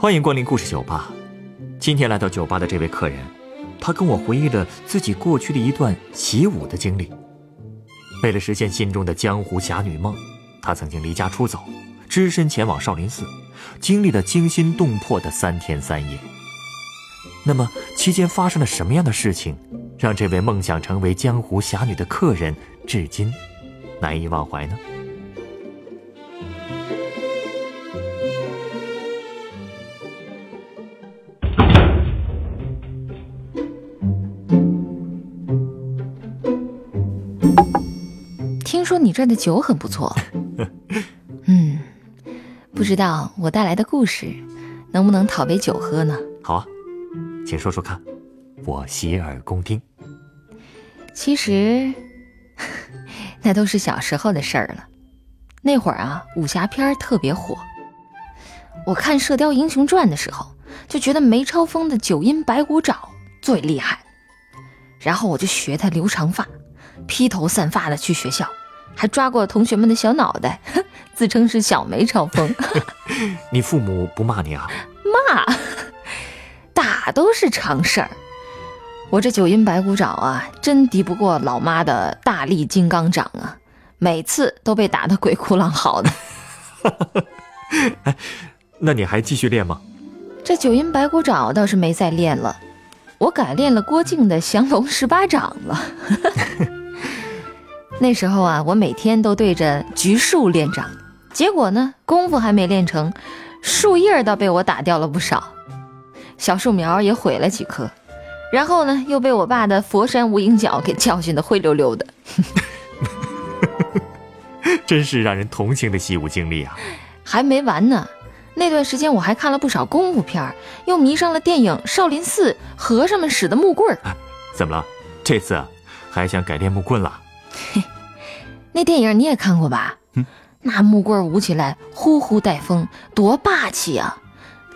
欢迎光临故事酒吧。今天来到酒吧的这位客人，他跟我回忆了自己过去的一段习武的经历。为了实现心中的江湖侠女梦，他曾经离家出走，只身前往少林寺，经历了惊心动魄的三天三夜。那么期间发生了什么样的事情，让这位梦想成为江湖侠女的客人至今难以忘怀呢？说你这儿的酒很不错，嗯，不知道我带来的故事能不能讨杯酒喝呢？好啊，请说说看，我洗耳恭听。其实，那都是小时候的事儿了。那会儿啊，武侠片特别火。我看《射雕英雄传》的时候，就觉得梅超风的九阴白骨爪最厉害，然后我就学他留长发，披头散发的去学校，还抓过同学们的小脑袋，自称是小梅超风。你父母不骂你啊？骂，打都是常事儿。我这九阴白骨爪啊，真敌不过老妈的大力金刚掌啊！每次都被打得鬼哭狼嚎的。哎，那你还继续练吗？这九阴白骨爪倒是没再练了，我改练了郭靖的降龙十八掌了。那时候啊，我每天都对着橘树练掌，结果呢，功夫还没练成，树叶倒被我打掉了不少，小树苗也毁了几棵，然后呢，又被我爸的佛山无影脚给教训的灰溜溜的。真是让人同情的习武经历啊！还没完呢，那段时间我还看了不少功夫片，又迷上了电影《少林寺和尚们使的木棍》。怎么了？这次还想改练木棍了？嘿，那电影你也看过吧？嗯，那木棍舞起来呼呼带风，多霸气啊！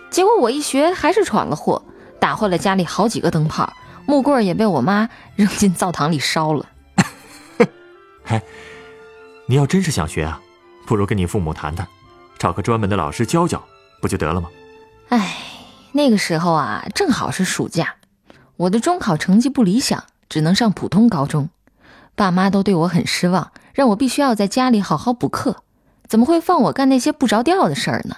结果我一学还是闯了祸，打坏了家里好几个灯泡，木棍也被我妈扔进灶堂里烧了。嘿。你要真是想学啊，不如跟你父母谈谈，找个专门的老师教教，不就得了吗？哎，那个时候啊，正好是暑假，我的中考成绩不理想，只能上普通高中，爸妈都对我很失望，让我必须要在家里好好补课，怎么会放我干那些不着调的事儿呢？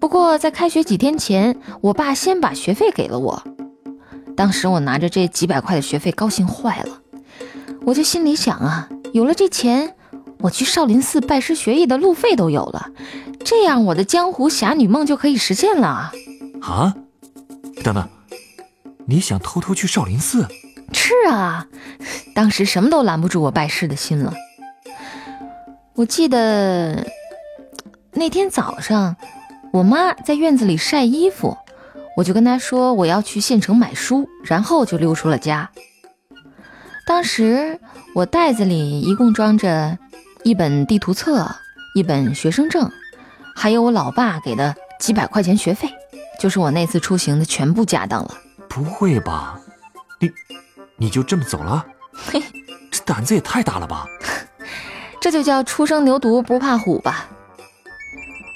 不过在开学几天前，我爸先把学费给了我，当时我拿着这几百块的学费，高兴坏了，我就心里想啊。有了这钱，我去少林寺拜师学艺的路费都有了，这样我的江湖侠女梦就可以实现了。啊，等等，你想偷偷去少林寺？是啊，当时什么都拦不住我拜师的心了。我记得那天早上，我妈在院子里晒衣服，我就跟她说我要去县城买书，然后就溜出了家。当时我袋子里一共装着一本地图册、一本学生证，还有我老爸给的几百块钱学费，就是我那次出行的全部家当了。不会吧？你你就这么走了？嘿，这胆子也太大了吧！这就叫初生牛犊不怕虎吧。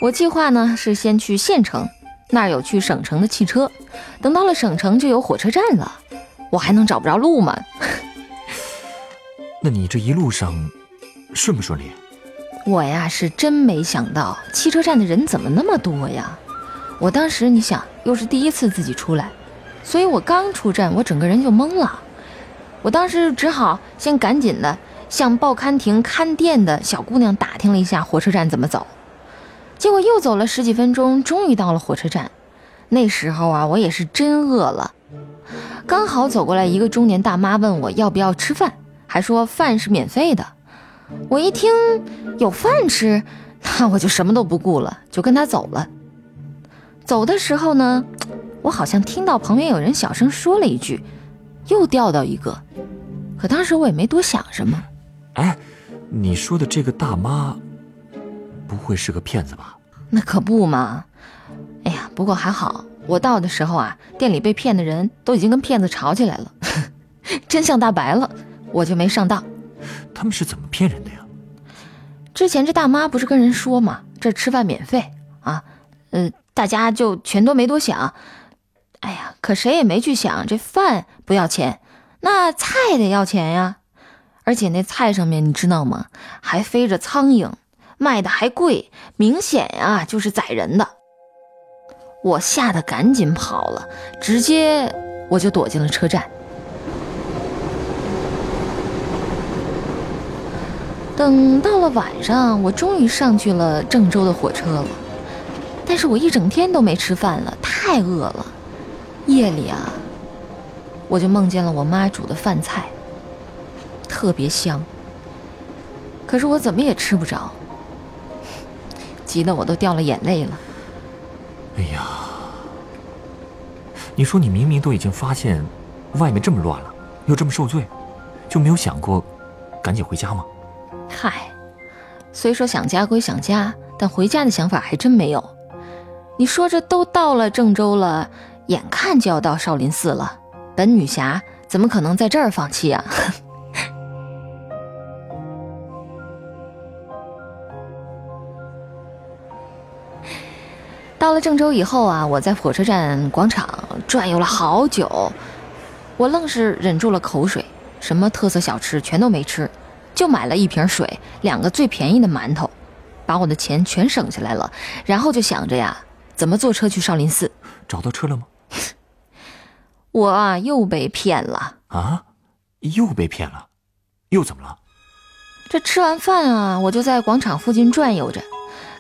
我计划呢是先去县城，那儿有去省城的汽车，等到了省城就有火车站了，我还能找不着路吗？那你这一路上顺不顺利？我呀是真没想到汽车站的人怎么那么多呀！我当时你想又是第一次自己出来，所以我刚出站我整个人就懵了。我当时只好先赶紧的向报刊亭看店的小姑娘打听了一下火车站怎么走。结果又走了十几分钟，终于到了火车站。那时候啊，我也是真饿了，刚好走过来一个中年大妈问我要不要吃饭。还说饭是免费的，我一听有饭吃，那我就什么都不顾了，就跟他走了。走的时候呢，我好像听到旁边有人小声说了一句：“又钓到一个。”可当时我也没多想什么。哎，你说的这个大妈，不会是个骗子吧？那可不嘛。哎呀，不过还好，我到的时候啊，店里被骗的人都已经跟骗子吵起来了，真相大白了。我就没上当，他们是怎么骗人的呀？之前这大妈不是跟人说嘛？这吃饭免费啊，呃，大家就全都没多想。哎呀，可谁也没去想，这饭不要钱，那菜得要钱呀。而且那菜上面你知道吗？还飞着苍蝇，卖的还贵，明显呀就是宰人的。我吓得赶紧跑了，直接我就躲进了车站。等到了晚上，我终于上去了郑州的火车了，但是我一整天都没吃饭了，太饿了。夜里啊，我就梦见了我妈煮的饭菜。特别香，可是我怎么也吃不着，急得我都掉了眼泪了。哎呀，你说你明明都已经发现外面这么乱了，又这么受罪，就没有想过赶紧回家吗？嗨，虽说想家归想家，但回家的想法还真没有。你说这都到了郑州了，眼看就要到少林寺了，本女侠怎么可能在这儿放弃啊？到了郑州以后啊，我在火车站广场转悠了好久，我愣是忍住了口水，什么特色小吃全都没吃，就买了一瓶水，两个最便宜的馒头，把我的钱全省下来了，然后就想着呀，怎么坐车去少林寺？找到车了吗？我啊，又被骗了啊！又被骗了？又怎么了？这吃完饭啊，我就在广场附近转悠着，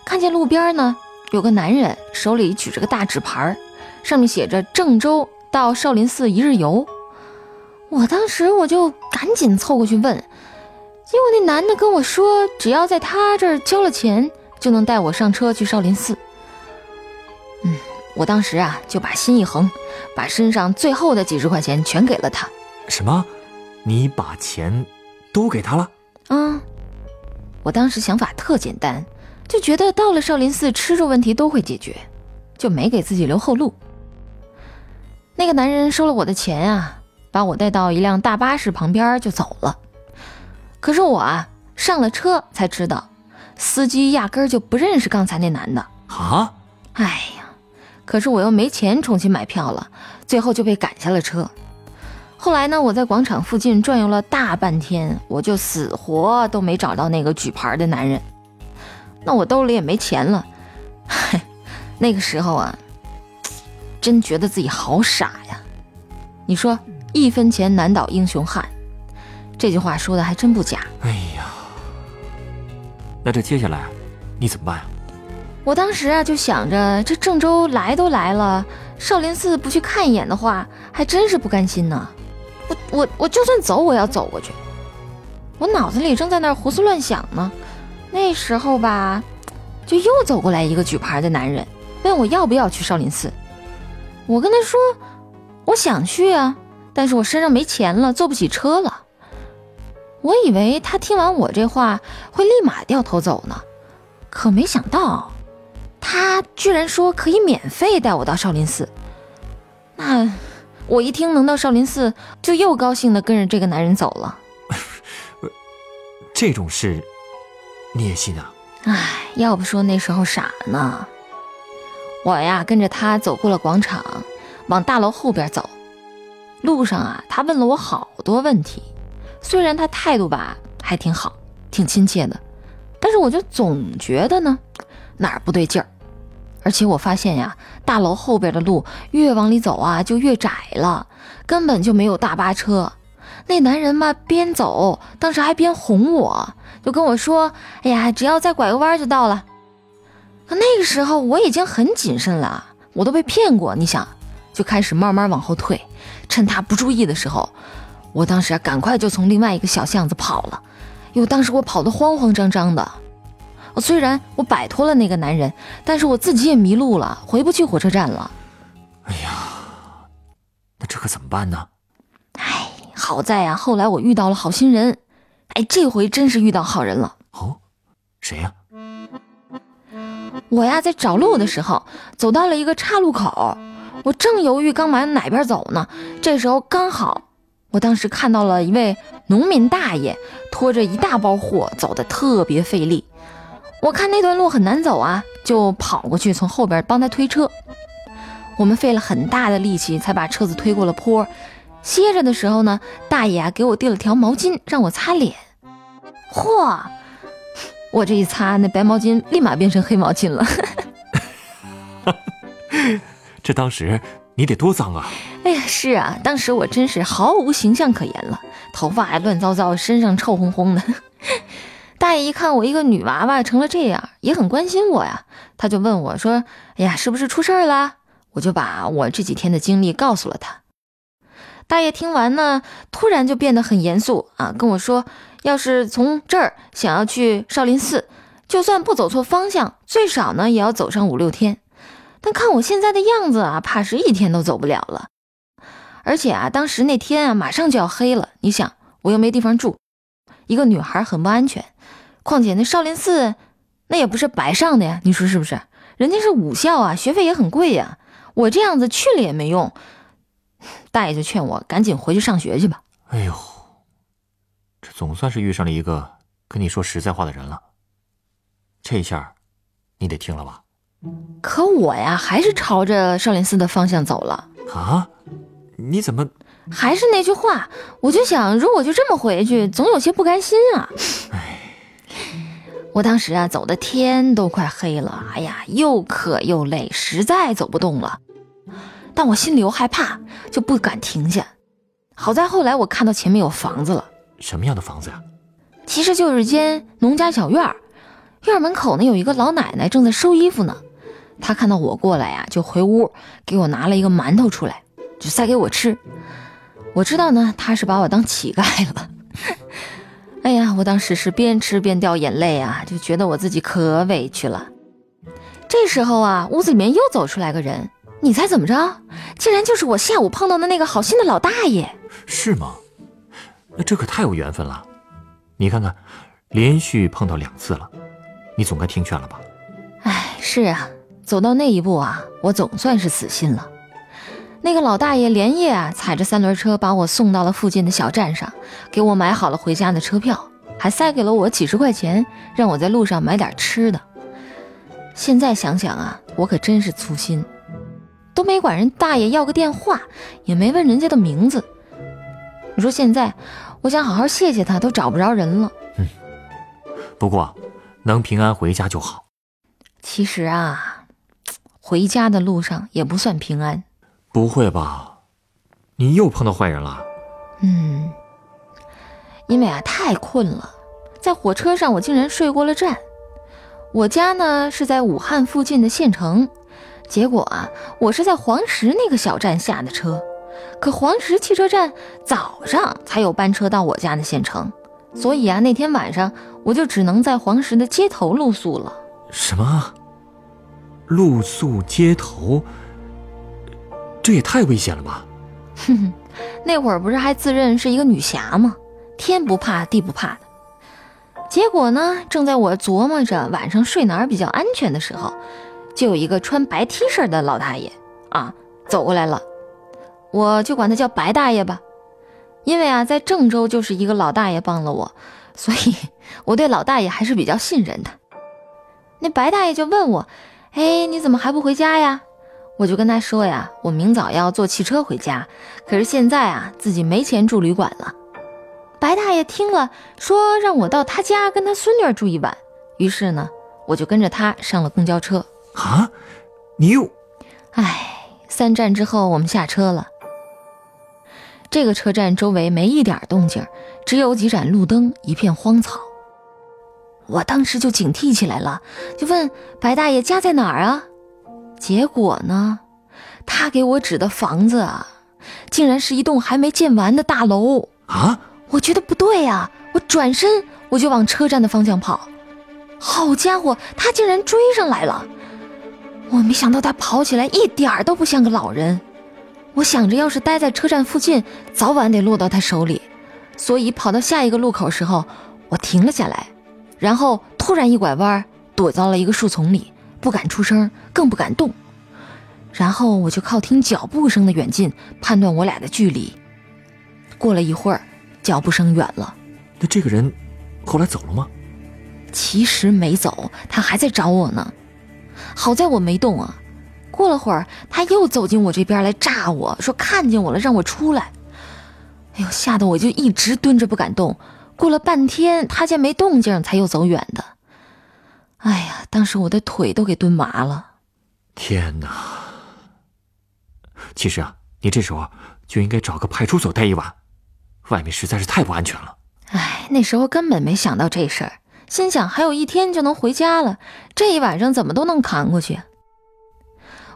看见路边呢。有个男人手里举着个大纸牌，上面写着“郑州到少林寺一日游”。我当时我就赶紧凑过去问，结果那男的跟我说，只要在他这儿交了钱，就能带我上车去少林寺。嗯，我当时啊就把心一横，把身上最后的几十块钱全给了他。什么？你把钱都给他了？嗯，我当时想法特简单。就觉得到了少林寺，吃住问题都会解决，就没给自己留后路。那个男人收了我的钱啊，把我带到一辆大巴士旁边就走了。可是我啊，上了车才知道，司机压根儿就不认识刚才那男的啊！哎呀，可是我又没钱重新买票了，最后就被赶下了车。后来呢，我在广场附近转悠了大半天，我就死活都没找到那个举牌的男人。那我兜里也没钱了，那个时候啊，真觉得自己好傻呀。你说“一分钱难倒英雄汉”，这句话说的还真不假。哎呀，那这接下来你怎么办呀？我当时啊就想着，这郑州来都来了，少林寺不去看一眼的话，还真是不甘心呢。我我我就算走，我要走过去。我脑子里正在那胡思乱想呢。那时候吧，就又走过来一个举牌的男人，问我要不要去少林寺。我跟他说，我想去啊，但是我身上没钱了，坐不起车了。我以为他听完我这话会立马掉头走呢，可没想到，他居然说可以免费带我到少林寺。那我一听能到少林寺，就又高兴的跟着这个男人走了。这种事。你也信啊？哎，要不说那时候傻呢。我呀跟着他走过了广场，往大楼后边走。路上啊，他问了我好多问题。虽然他态度吧还挺好，挺亲切的，但是我就总觉得呢哪儿不对劲儿。而且我发现呀，大楼后边的路越往里走啊就越窄了，根本就没有大巴车。那男人嘛边走，当时还边哄我。就跟我说：“哎呀，只要再拐个弯就到了。”可那个时候我已经很谨慎了，我都被骗过。你想，就开始慢慢往后退，趁他不注意的时候，我当时啊赶快就从另外一个小巷子跑了。因为当时我跑得慌慌张张的。我虽然我摆脱了那个男人，但是我自己也迷路了，回不去火车站了。哎呀，那这可怎么办呢？哎，好在呀，后来我遇到了好心人。哎，这回真是遇到好人了哦！谁呀？我呀，在找路的时候走到了一个岔路口，我正犹豫刚往哪边走呢，这时候刚好，我当时看到了一位农民大爷拖着一大包货，走的特别费力。我看那段路很难走啊，就跑过去从后边帮他推车。我们费了很大的力气才把车子推过了坡。歇着的时候呢，大爷啊给我递了条毛巾让我擦脸。嚯！我这一擦，那白毛巾立马变成黑毛巾了。这当时你得多脏啊！哎呀，是啊，当时我真是毫无形象可言了，头发还乱糟糟，身上臭烘烘的。大爷一看我一个女娃娃成了这样，也很关心我呀，他就问我说：“哎呀，是不是出事儿了？”我就把我这几天的经历告诉了他。大爷听完呢，突然就变得很严肃啊，跟我说：“要是从这儿想要去少林寺，就算不走错方向，最少呢也要走上五六天。但看我现在的样子啊，怕是一天都走不了了。而且啊，当时那天啊，马上就要黑了，你想，我又没地方住，一个女孩很不安全。况且那少林寺，那也不是白上的呀，你说是不是？人家是武校啊，学费也很贵呀。我这样子去了也没用。”大爷就劝我赶紧回去上学去吧。哎呦，这总算是遇上了一个跟你说实在话的人了。这下，你得听了吧？可我呀，还是朝着少林寺的方向走了。啊？你怎么？还是那句话，我就想，如果就这么回去，总有些不甘心啊。哎，我当时啊，走的天都快黑了，哎呀，又渴又累，实在走不动了。但我心里又害怕，就不敢停下。好在后来我看到前面有房子了，什么样的房子呀？其实就是间农家小院儿，院门口呢有一个老奶奶正在收衣服呢。她看到我过来呀，就回屋给我拿了一个馒头出来，就塞给我吃。我知道呢，她是把我当乞丐了。哎呀，我当时是边吃边掉眼泪啊，就觉得我自己可委屈了。这时候啊，屋子里面又走出来个人。你猜怎么着？竟然就是我下午碰到的那个好心的老大爷，是吗？那这可太有缘分了。你看看，连续碰到两次了，你总该听劝了吧？哎，是啊，走到那一步啊，我总算是死心了。那个老大爷连夜啊踩着三轮车把我送到了附近的小站上，给我买好了回家的车票，还塞给了我几十块钱，让我在路上买点吃的。现在想想啊，我可真是粗心。都没管人大爷要个电话，也没问人家的名字。你说现在，我想好好谢谢他，都找不着人了。嗯，不过能平安回家就好。其实啊，回家的路上也不算平安。不会吧？你又碰到坏人了？嗯，因为啊太困了，在火车上我竟然睡过了站。我家呢是在武汉附近的县城。结果啊，我是在黄石那个小站下的车，可黄石汽车站早上才有班车到我家的县城，所以啊，那天晚上我就只能在黄石的街头露宿了。什么？露宿街头？这也太危险了吧！哼哼，那会儿不是还自认是一个女侠吗？天不怕地不怕的。结果呢，正在我琢磨着晚上睡哪儿比较安全的时候。就有一个穿白 T 恤的老大爷啊走过来了，我就管他叫白大爷吧，因为啊在郑州就是一个老大爷帮了我，所以我对老大爷还是比较信任的。那白大爷就问我，哎，你怎么还不回家呀？我就跟他说呀，我明早要坐汽车回家，可是现在啊自己没钱住旅馆了。白大爷听了说让我到他家跟他孙女住一晚，于是呢我就跟着他上了公交车。啊，你又，唉，三站之后我们下车了。这个车站周围没一点动静，只有几盏路灯，一片荒草。我当时就警惕起来了，就问白大爷家在哪儿啊？结果呢，他给我指的房子啊，竟然是一栋还没建完的大楼啊！我觉得不对呀，我转身我就往车站的方向跑。好家伙，他竟然追上来了！我没想到他跑起来一点儿都不像个老人，我想着要是待在车站附近，早晚得落到他手里，所以跑到下一个路口时候，我停了下来，然后突然一拐弯，躲到了一个树丛里，不敢出声，更不敢动，然后我就靠听脚步声的远近判断我俩的距离。过了一会儿，脚步声远了，那这个人后来走了吗？其实没走，他还在找我呢。好在我没动啊。过了会儿，他又走进我这边来炸我，说看见我了，让我出来。哎呦，吓得我就一直蹲着不敢动。过了半天，他见没动静，才又走远的。哎呀，当时我的腿都给蹲麻了。天哪！其实啊，你这时候就应该找个派出所待一晚，外面实在是太不安全了。哎，那时候根本没想到这事儿，心想还有一天就能回家了，这一晚上怎么都能扛过去。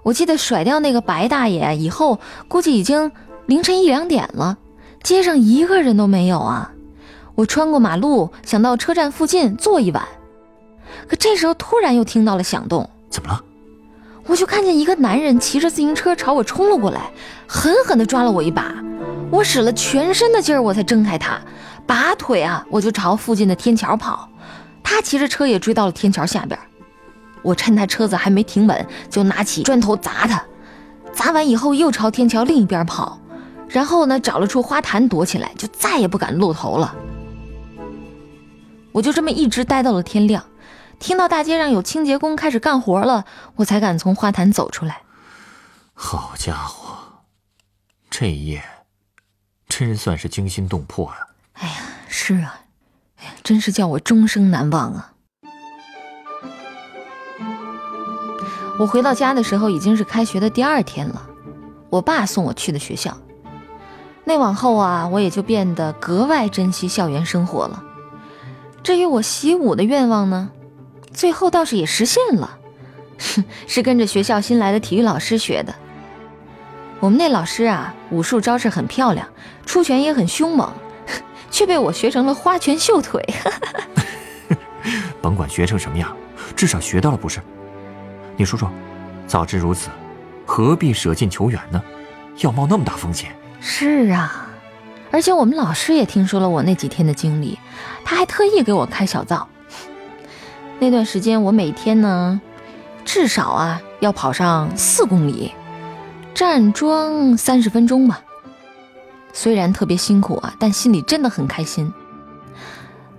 我记得甩掉那个白大爷以后，估计已经凌晨一两点了，街上一个人都没有啊！我穿过马路，想到车站附近坐一晚，可这时候突然又听到了响动，怎么了？我就看见一个男人骑着自行车朝我冲了过来，狠狠地抓了我一把，我使了全身的劲儿，我才挣开他，拔腿啊，我就朝附近的天桥跑，他骑着车也追到了天桥下边。我趁他车子还没停稳，就拿起砖头砸他，砸完以后又朝天桥另一边跑，然后呢找了处花坛躲起来，就再也不敢露头了。我就这么一直待到了天亮，听到大街上有清洁工开始干活了，我才敢从花坛走出来。好家伙，这一夜真算是惊心动魄呀！哎呀，是啊，哎呀，真是叫我终生难忘啊！我回到家的时候已经是开学的第二天了，我爸送我去的学校。那往后啊，我也就变得格外珍惜校园生活了。至于我习武的愿望呢，最后倒是也实现了，是跟着学校新来的体育老师学的。我们那老师啊，武术招式很漂亮，出拳也很凶猛，却被我学成了花拳绣腿。甭管学成什么样，至少学到了不是？你说说，早知如此，何必舍近求远呢？要冒那么大风险？是啊，而且我们老师也听说了我那几天的经历，他还特意给我开小灶。那段时间，我每天呢，至少啊要跑上四公里，站桩三十分钟吧。虽然特别辛苦啊，但心里真的很开心。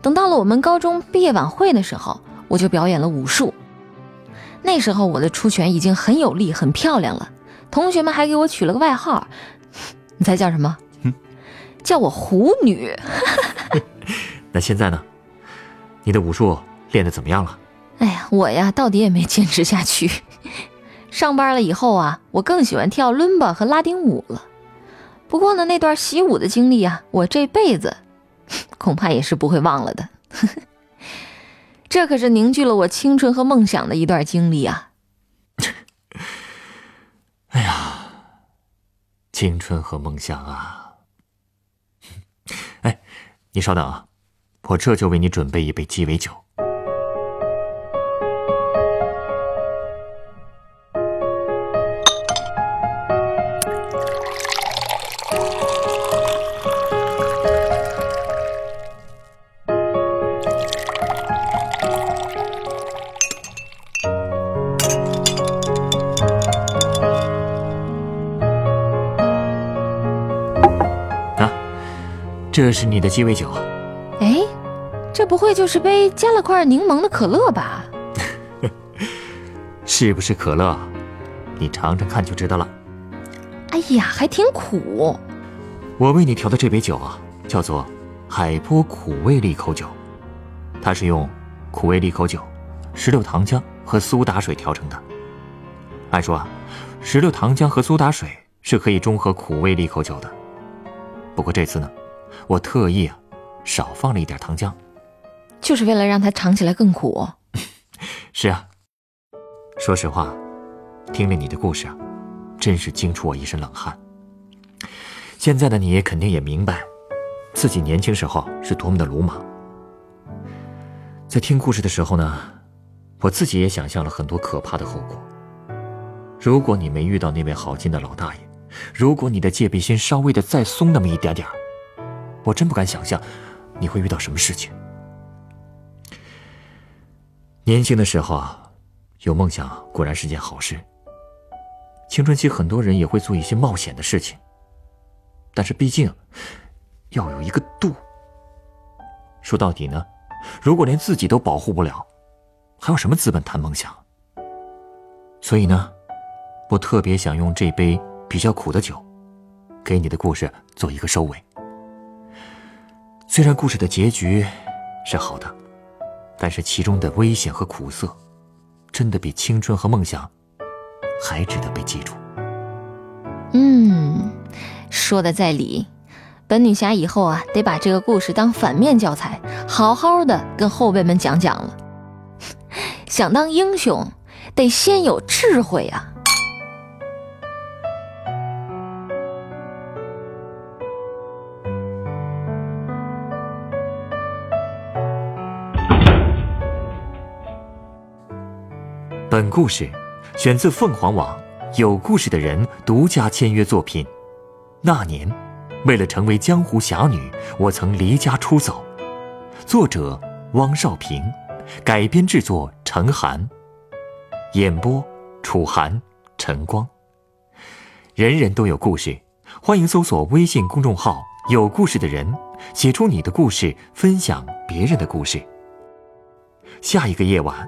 等到了我们高中毕业晚会的时候，我就表演了武术。那时候我的出拳已经很有力、很漂亮了，同学们还给我取了个外号，你猜叫什么？叫我虎女。那现在呢？你的武术练得怎么样了？哎呀，我呀，到底也没坚持下去。上班了以后啊，我更喜欢跳伦巴和拉丁舞了。不过呢，那段习武的经历啊，我这辈子 恐怕也是不会忘了的。这可是凝聚了我青春和梦想的一段经历啊！哎呀，青春和梦想啊！哎，你稍等啊，我这就为你准备一杯鸡尾酒。这是你的鸡尾酒，哎，这不会就是杯加了块柠檬的可乐吧？是不是可乐？你尝尝看就知道了。哎呀，还挺苦。我为你调的这杯酒啊，叫做海波苦味利口酒，它是用苦味利口酒、石榴糖浆和苏打水调成的。按说啊，石榴糖浆和苏打水是可以中和苦味利口酒的，不过这次呢。我特意啊，少放了一点糖浆，就是为了让它尝起来更苦。是啊，说实话，听了你的故事啊，真是惊出我一身冷汗。现在的你肯定也明白，自己年轻时候是多么的鲁莽。在听故事的时候呢，我自己也想象了很多可怕的后果。如果你没遇到那位好心的老大爷，如果你的戒备心稍微的再松那么一点点儿。我真不敢想象，你会遇到什么事情。年轻的时候啊，有梦想固然是件好事。青春期很多人也会做一些冒险的事情，但是毕竟要有一个度。说到底呢，如果连自己都保护不了，还有什么资本谈梦想？所以呢，我特别想用这杯比较苦的酒，给你的故事做一个收尾。虽然故事的结局是好的，但是其中的危险和苦涩，真的比青春和梦想还值得被记住。嗯，说的在理。本女侠以后啊，得把这个故事当反面教材，好好的跟后辈们讲讲了。想当英雄，得先有智慧啊！本故事选自凤凰网《有故事的人》独家签约作品。那年，为了成为江湖侠女，我曾离家出走。作者：汪少平，改编制作：陈寒，演播：楚寒、陈光。人人都有故事，欢迎搜索微信公众号“有故事的人”，写出你的故事，分享别人的故事。下一个夜晚。